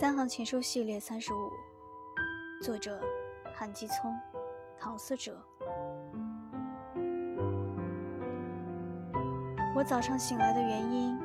三行情书系列三十五作者韩继聪唐思哲我早上醒来的原因